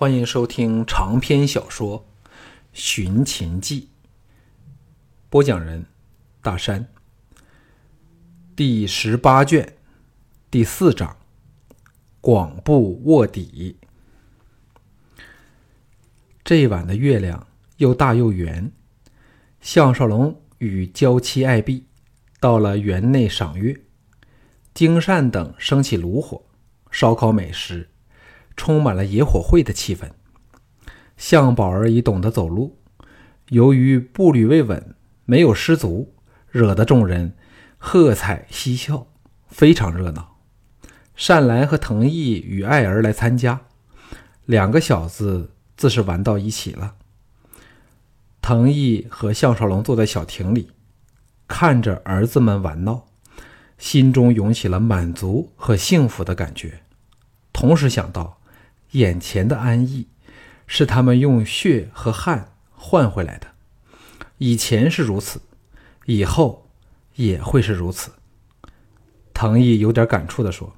欢迎收听长篇小说《寻秦记》，播讲人大山，第十八卷第四章：广布卧底。这晚的月亮又大又圆，项少龙与娇妻爱婢到了园内赏月，金善等升起炉火，烧烤美食。充满了野火会的气氛。向宝儿已懂得走路，由于步履未稳，没有失足，惹得众人喝彩嬉笑，非常热闹。善兰和藤毅与爱儿来参加，两个小子自是玩到一起了。藤毅和项少龙坐在小亭里，看着儿子们玩闹，心中涌起了满足和幸福的感觉，同时想到。眼前的安逸，是他们用血和汗换回来的。以前是如此，以后也会是如此。藤毅有点感触地说：“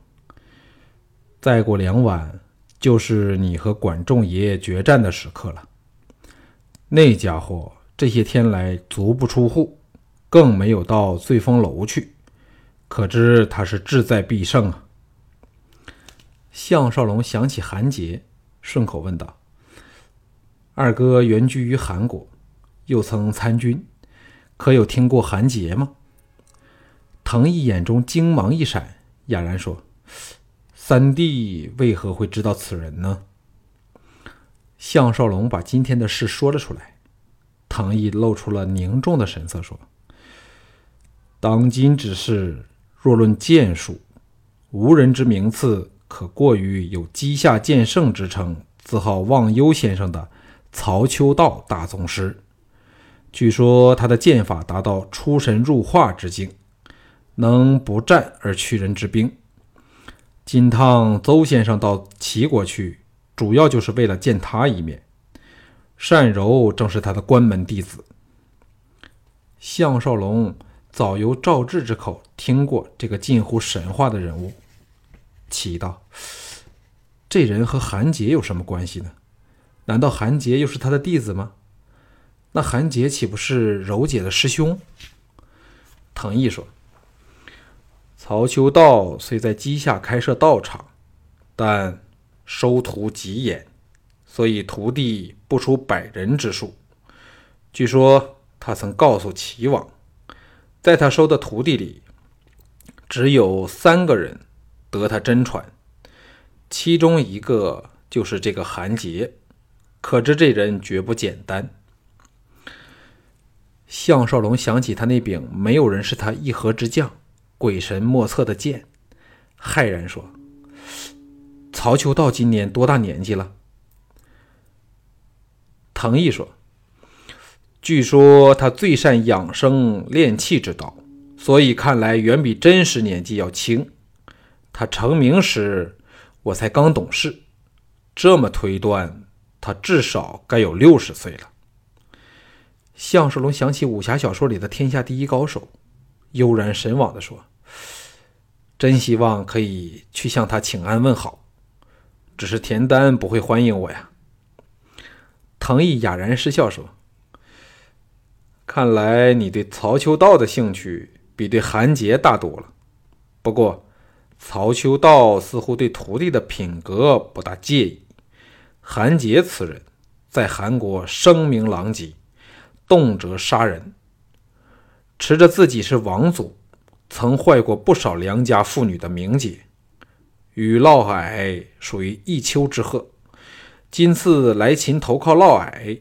再过两晚，就是你和管仲爷决战的时刻了。那家伙这些天来足不出户，更没有到醉风楼去，可知他是志在必胜啊。”项少龙想起韩杰，顺口问道：“二哥原居于韩国，又曾参军，可有听过韩杰吗？”藤毅眼中精芒一闪，哑然说：“三弟为何会知道此人呢？”项少龙把今天的事说了出来，藤毅露出了凝重的神色，说：“当今之事，若论剑术，无人之名次。”可过于有稷下剑圣之称，自号忘忧先生的曹秋道大宗师，据说他的剑法达到出神入化之境，能不战而屈人之兵。金汤邹先生到齐国去，主要就是为了见他一面。单柔正是他的关门弟子。项少龙早由赵志之口听过这个近乎神话的人物。奇道：“这人和韩杰有什么关系呢？难道韩杰又是他的弟子吗？那韩杰岂不是柔姐的师兄？”藤毅说：“曹秋道虽在稷下开设道场，但收徒极严，所以徒弟不出百人之数。据说他曾告诉齐王，在他收的徒弟里，只有三个人。”得他真传，其中一个就是这个韩杰，可知这人绝不简单。项少龙想起他那柄没有人是他一合之将、鬼神莫测的剑，骇然说：“曹秋道今年多大年纪了？”藤毅说：“据说他最善养生炼气之道，所以看来远比真实年纪要轻。”他成名时，我才刚懂事，这么推断，他至少该有六十岁了。项少龙想起武侠小说里的天下第一高手，悠然神往地说：“真希望可以去向他请安问好，只是田丹不会欢迎我呀。”藤毅哑然失笑说：“看来你对曹秋道的兴趣比对韩杰大多了。不过。”曹秋道似乎对徒弟的品格不大介意。韩杰此人，在韩国声名狼藉，动辄杀人，持着自己是王祖，曾坏过不少良家妇女的名节，与嫪毐属于一丘之貉。今次来秦投靠嫪毐，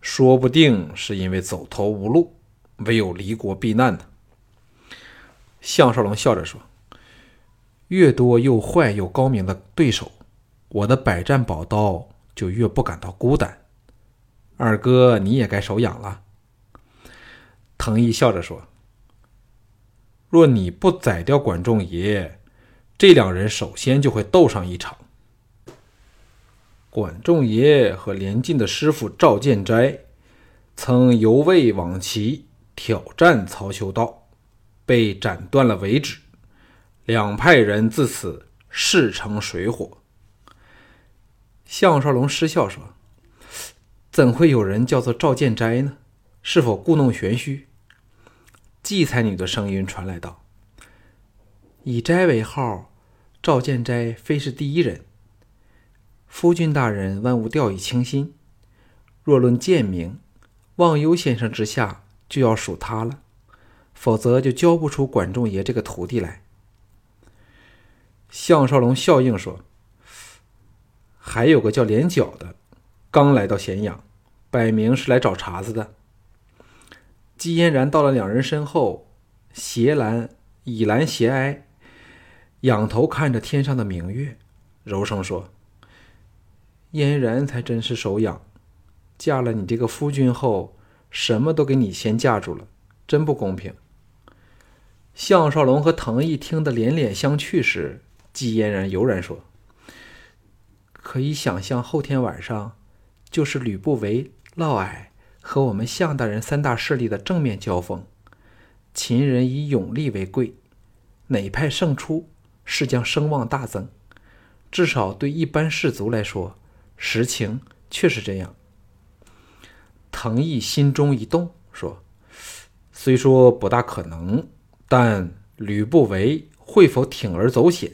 说不定是因为走投无路，唯有离国避难呢。项少龙笑着说。越多又坏又高明的对手，我的百战宝刀就越不感到孤单。二哥，你也该手痒了。藤毅笑着说：“若你不宰掉管仲爷，这两人首先就会斗上一场。管仲爷和连晋的师傅赵建斋，曾由魏往齐挑战曹秋道，被斩断了尾指。”两派人自此势成水火。项少龙失笑说：“怎会有人叫做赵建斋呢？是否故弄玄虚？”季才女的声音传来道：“以斋为号，赵建斋非是第一人。夫君大人万物掉以轻心。若论贱名，忘忧先生之下就要数他了，否则就教不出管仲爷这个徒弟来。”项少龙笑应说：“还有个叫连角的，刚来到咸阳，摆明是来找茬子的。”姬嫣然到了两人身后，斜栏倚栏斜挨，仰头看着天上的明月，柔声说：“嫣然才真是手痒，嫁了你这个夫君后，什么都给你先架住了，真不公平。”项少龙和藤毅听得连连相觑时，季嫣然悠然说：“可以想象，后天晚上就是吕不韦、嫪毐。”和我们项大人三大势力的正面交锋，秦人以勇力为贵，哪派胜出，是将声望大增。至少对一般士族来说，实情却是这样。藤毅心中一动，说：“虽说不大可能，但吕不韦会否铤而走险，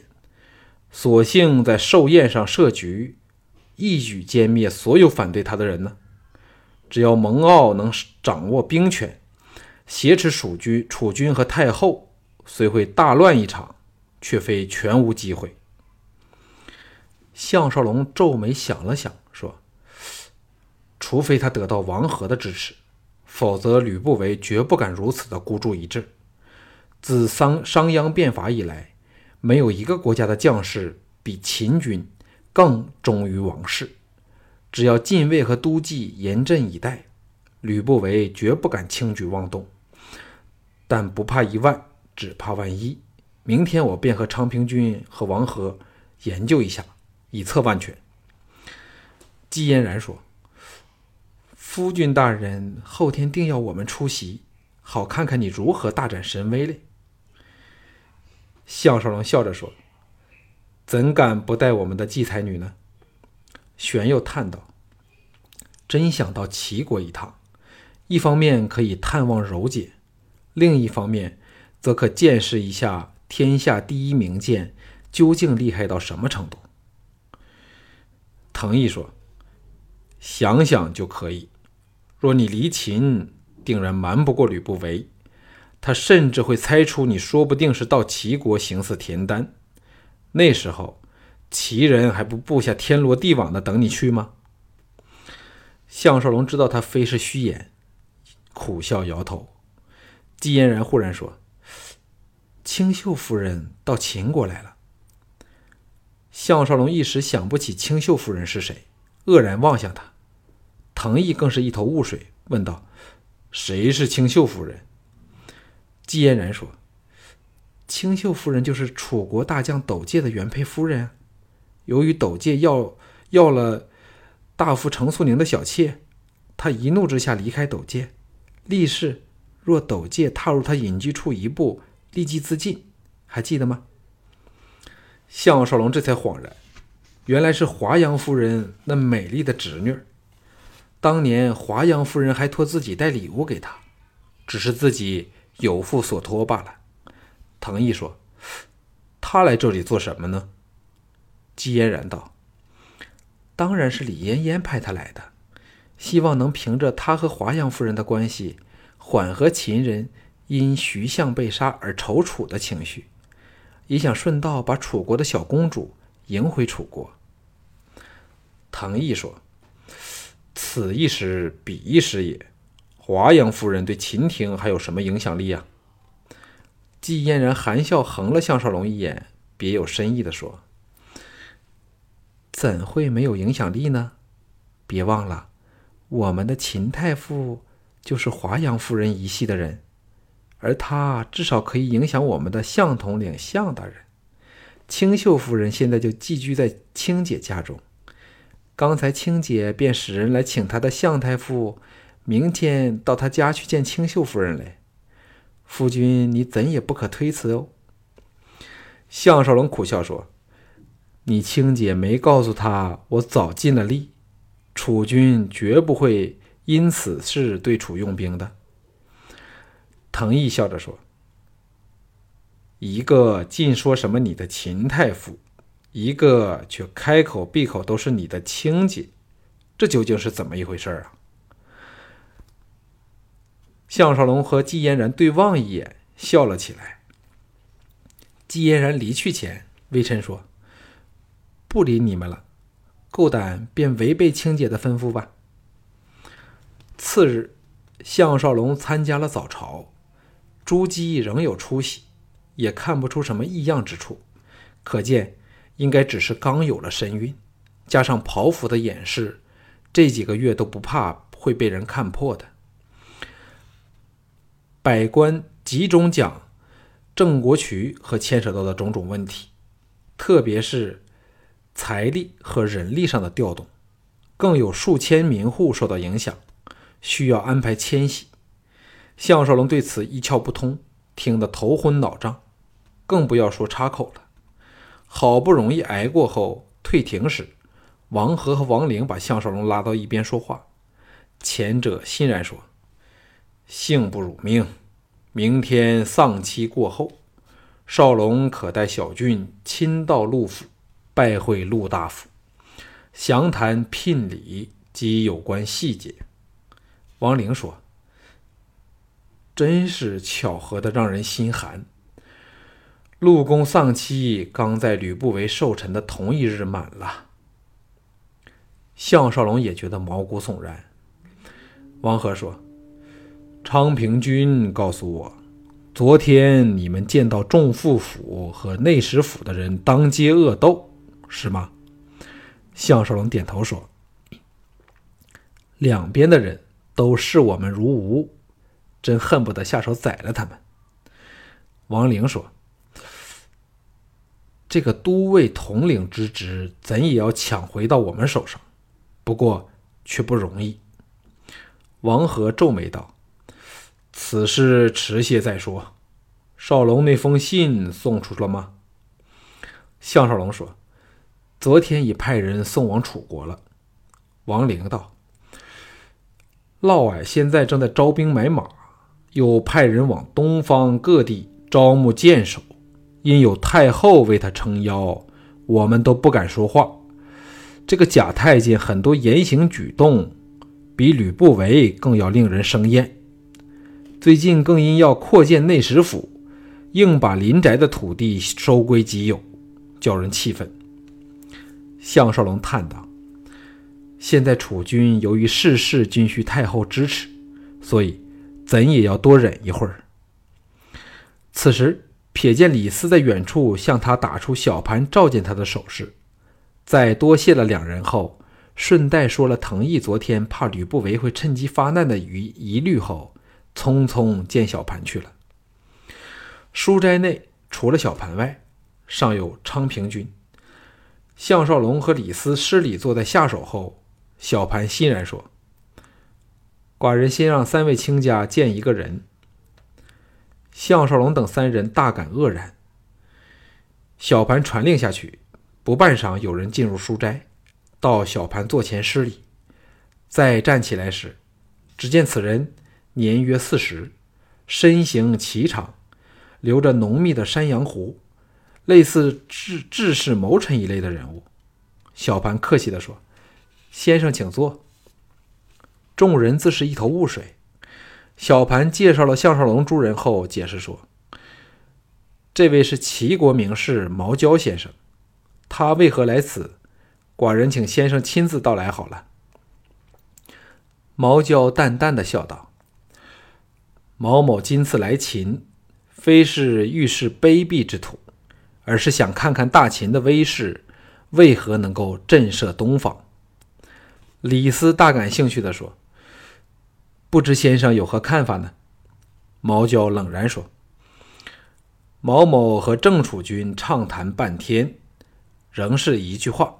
索性在寿宴上设局，一举歼灭所有反对他的人呢？”只要蒙骜能掌握兵权，挟持蜀军、楚军和太后，虽会大乱一场，却非全无机会。项少龙皱眉想了想，说：“除非他得到王和的支持，否则吕不韦绝不敢如此的孤注一掷。自商商鞅变法以来，没有一个国家的将士比秦军更忠于王室。”只要禁卫和都记严阵以待，吕不韦绝不敢轻举妄动。但不怕一万，只怕万一。明天我便和昌平君和王和研究一下，以策万全。季嫣然说：“夫君大人后天定要我们出席，好看看你如何大展神威嘞。”项少龙笑着说：“怎敢不带我们的季才女呢？”玄又叹道：“真想到齐国一趟，一方面可以探望柔姐，另一方面则可见识一下天下第一名剑究竟厉害到什么程度。”藤毅说：“想想就可以。若你离秦，定然瞒不过吕不韦，他甚至会猜出你说不定是到齐国行刺田丹。那时候。”齐人还不布下天罗地网的等你去吗？项少龙知道他非是虚言，苦笑摇头。季嫣然忽然说：“清秀夫人到秦国来了。”项少龙一时想不起清秀夫人是谁，愕然望向他。藤毅更是一头雾水，问道：“谁是清秀夫人？”季嫣然说：“清秀夫人就是楚国大将斗介的原配夫人。”由于斗介要要了大夫程素宁的小妾，他一怒之下离开斗介，立誓若斗介踏入他隐居处一步，立即自尽。还记得吗？项少龙这才恍然，原来是华阳夫人那美丽的侄女。当年华阳夫人还托自己带礼物给他，只是自己有负所托罢了。藤毅说：“他来这里做什么呢？”季嫣然道：“当然是李嫣嫣派他来的，希望能凭着他和华阳夫人的关系，缓和秦人因徐相被杀而踌躇的情绪，也想顺道把楚国的小公主迎回楚国。”唐毅说：“此一时，彼一时也。华阳夫人对秦庭还有什么影响力啊？”季嫣然含笑横了项少龙一眼，别有深意的说。怎会没有影响力呢？别忘了，我们的秦太傅就是华阳夫人一系的人，而他至少可以影响我们的项统领项大人。清秀夫人现在就寄居在青姐家中，刚才青姐便使人来请她的项太傅，明天到他家去见清秀夫人来。夫君，你怎也不可推辞哦。项少龙苦笑说。你亲姐没告诉他，我早尽了力，楚军绝不会因此事对楚用兵的。”藤毅笑着说：“一个尽说什么你的秦太傅，一个却开口闭口都是你的亲姐，这究竟是怎么一回事啊？”项少龙和季嫣然对望一眼，笑了起来。季嫣然离去前，微臣说。不理你们了，够胆便违背青姐的吩咐吧。次日，项少龙参加了早朝，朱姬仍有出息，也看不出什么异样之处，可见应该只是刚有了身孕，加上袍服的掩饰，这几个月都不怕会被人看破的。百官集中讲郑国渠和牵扯到的种种问题，特别是。财力和人力上的调动，更有数千民户受到影响，需要安排迁徙。项少龙对此一窍不通，听得头昏脑胀，更不要说插口了。好不容易挨过后，退庭时，王和和王陵把项少龙拉到一边说话。前者欣然说：“幸不辱命，明天丧期过后，少龙可带小俊亲到陆府。”拜会陆大夫，详谈聘礼及有关细节。王玲说：“真是巧合的，让人心寒。陆公丧期刚在吕不韦寿辰的同一日满了。”项少龙也觉得毛骨悚然。王和说：“昌平君告诉我，昨天你们见到众副府和内史府的人当街恶斗。”是吗？项少龙点头说：“两边的人都视我们如无，真恨不得下手宰了他们。”王陵说：“这个都尉统领之职，怎也要抢回到我们手上，不过却不容易。”王和皱眉道：“此事迟些再说。少龙那封信送出去了吗？”项少龙说。昨天已派人送往楚国了。王陵道：“嫪毐现在正在招兵买马，又派人往东方各地招募剑手。因有太后为他撑腰，我们都不敢说话。这个假太监很多言行举动，比吕不韦更要令人生厌。最近更因要扩建内史府，硬把林宅的土地收归己有，叫人气愤。”项少龙叹道：“现在楚军由于事事均需太后支持，所以怎也要多忍一会儿。”此时瞥见李斯在远处向他打出小盘召见他的手势，在多谢了两人后，顺带说了藤毅昨天怕吕不韦会趁机发难的疑疑虑后，匆匆见小盘去了。书斋内除了小盘外，尚有昌平君。项少龙和李斯施礼坐在下手后，小盘欣然说：“寡人先让三位卿家见一个人。”项少龙等三人大感愕然。小盘传令下去，不半晌，有人进入书斋，到小盘座前施礼。再站起来时，只见此人年约四十，身形颀长，留着浓密的山羊胡。类似智智士谋臣一类的人物，小盘客气地说：“先生请坐。”众人自是一头雾水。小盘介绍了项少龙诸人后，解释说：“这位是齐国名士毛焦先生，他为何来此？寡人请先生亲自到来好了。”毛焦淡淡的笑道：“毛某今次来秦，非是遇事卑鄙之徒。”而是想看看大秦的威势为何能够震慑东方。李斯大感兴趣地说：“不知先生有何看法呢？”毛娇冷然说：“毛某和郑楚军畅谈半天，仍是一句话：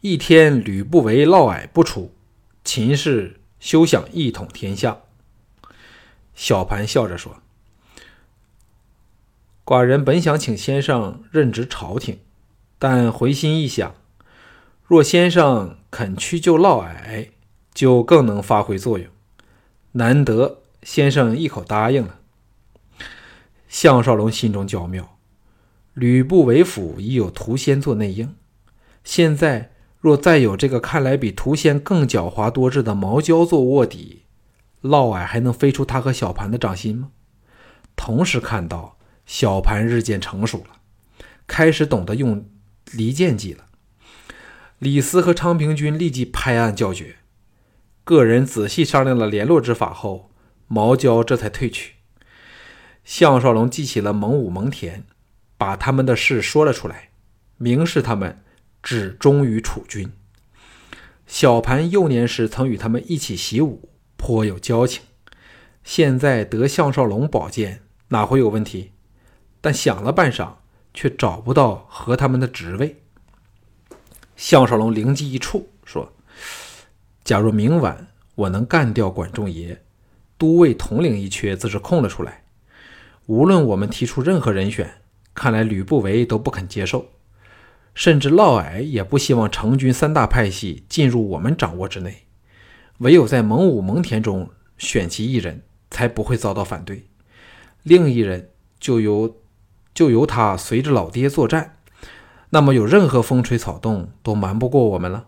一天吕不韦、嫪毐不出，秦氏休想一统天下。”小盘笑着说。寡人本想请先生任职朝廷，但回心一想，若先生肯屈就嫪毐，就更能发挥作用。难得先生一口答应了。项少龙心中较妙，吕布为辅已有屠仙做内应，现在若再有这个看来比屠仙更狡猾多智的毛焦做卧底，嫪毐还能飞出他和小盘的掌心吗？同时看到小盘日渐成熟了，开始懂得用离间计了。李斯和昌平君立即拍案叫绝。个人仔细商量了联络之法后，毛焦这才退去。项少龙记起了蒙武、蒙恬，把他们的事说了出来，明示他们只忠于楚军。小盘幼年时曾与他们一起习武，颇有交情。现在得项少龙宝剑，哪会有问题？但想了半晌，却找不到和他们的职位。项少龙灵机一触，说：“假如明晚我能干掉管仲爷，都尉统领一缺自是空了出来。无论我们提出任何人选，看来吕不韦都不肯接受，甚至嫪毐也不希望成军三大派系进入我们掌握之内。唯有在蒙武、蒙恬中选其一人。”才不会遭到反对。另一人就由就由他随着老爹作战，那么有任何风吹草动都瞒不过我们了。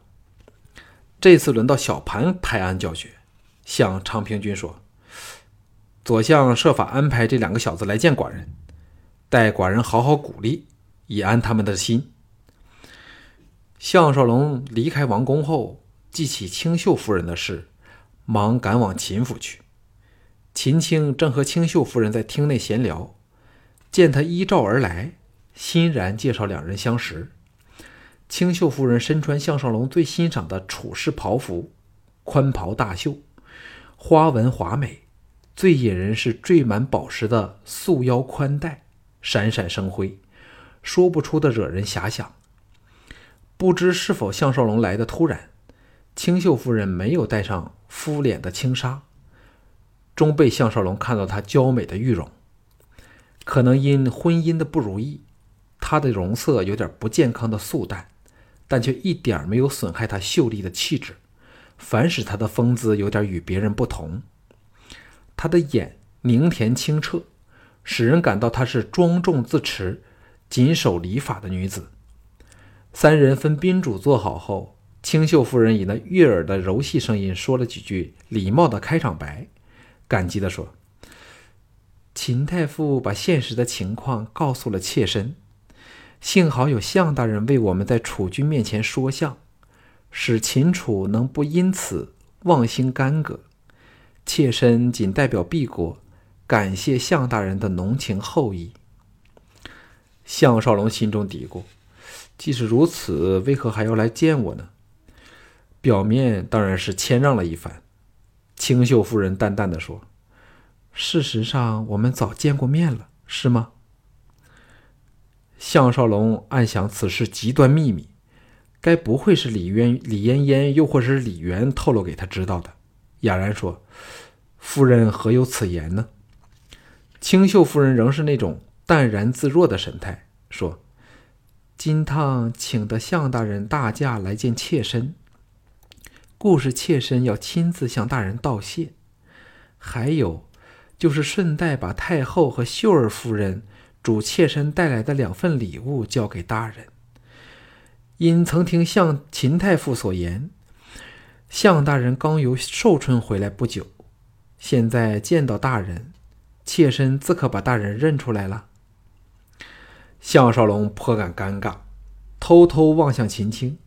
这次轮到小盘拍案叫绝，向昌平君说：“左相设法安排这两个小子来见寡人，待寡人好好鼓励，以安他们的心。”项少龙离开王宫后，记起清秀夫人的事，忙赶往秦府去。秦青正和清秀夫人在厅内闲聊，见他依照而来，欣然介绍两人相识。清秀夫人身穿项少龙最欣赏的楚式袍服，宽袍大袖，花纹华美；最引人是缀满宝石的束腰宽带，闪闪生辉，说不出的惹人遐想。不知是否项少龙来的突然，清秀夫人没有带上敷脸的轻纱。终被项少龙看到她娇美的玉容，可能因婚姻的不如意，她的容色有点不健康的素淡，但却一点没有损害她秀丽的气质，反使她的风姿有点与别人不同。她的眼凝甜清澈，使人感到她是庄重自持、谨守礼法的女子。三人分宾主坐好后，清秀夫人以那悦耳的柔细声音说了几句礼貌的开场白。感激地说：“秦太傅把现实的情况告诉了妾身，幸好有项大人为我们在楚军面前说相，使秦楚能不因此妄心干戈。妾身仅代表敝国，感谢项大人的浓情厚意。”项少龙心中嘀咕：“即使如此，为何还要来见我呢？”表面当然是谦让了一番。清秀夫人淡淡的说：“事实上，我们早见过面了，是吗？”项少龙暗想，此事极端秘密，该不会是李渊、李嫣嫣，又或是李渊透露给他知道的。哑然说：“夫人何有此言呢？”清秀夫人仍是那种淡然自若的神态，说：“金汤请得项大人大驾来见妾身。”故事妾身要亲自向大人道谢，还有就是顺带把太后和秀儿夫人主妾身带来的两份礼物交给大人。因曾听向秦太傅所言，向大人刚由寿春回来不久，现在见到大人，妾身自可把大人认出来了。项少龙颇感尴尬，偷偷望向秦青，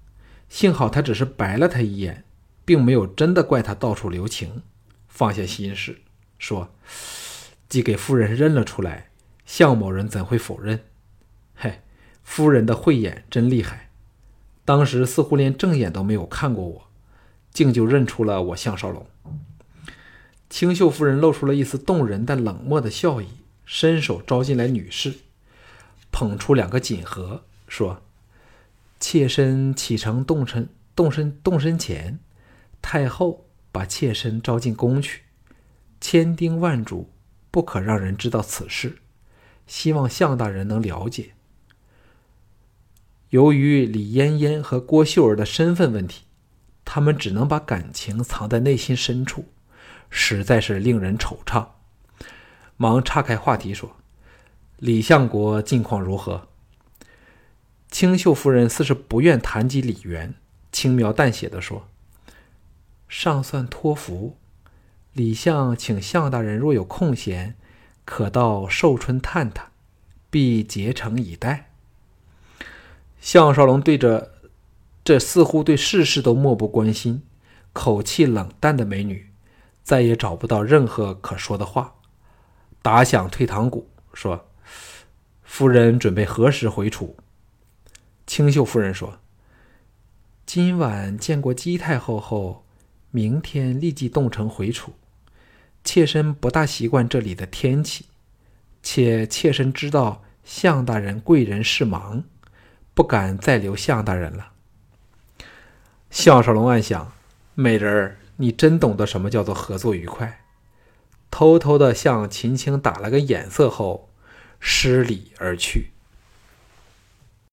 幸好他只是白了他一眼。并没有真的怪他到处留情，放下心事，说：“既给夫人认了出来，向某人怎会否认？嘿，夫人的慧眼真厉害，当时似乎连正眼都没有看过我，竟就认出了我项少龙。”清秀夫人露出了一丝动人但冷漠的笑意，伸手招进来女士，捧出两个锦盒，说：“妾身启程动身，动身动身前。”太后把妾身招进宫去，千叮万嘱，不可让人知道此事。希望向大人能了解。由于李嫣嫣和郭秀儿的身份问题，他们只能把感情藏在内心深处，实在是令人惆怅。忙岔开话题说：“李相国近况如何？”清秀夫人似是不愿谈及李渊，轻描淡写的说：“尚算托福。李相请向大人若有空闲，可到寿春探探，必竭诚以待。”项少龙对着这似乎对世事都漠不关心、口气冷淡的美女，再也找不到任何可说的话，打响退堂鼓，说：“夫人准备何时回楚？”清秀夫人说：“今晚见过姬太后后，明天立即动程回楚。妾身不大习惯这里的天气，且妾身知道向大人贵人事忙。”不敢再留向大人了。项少龙暗想：美人儿，你真懂得什么叫做合作愉快。偷偷的向秦青打了个眼色后，失礼而去。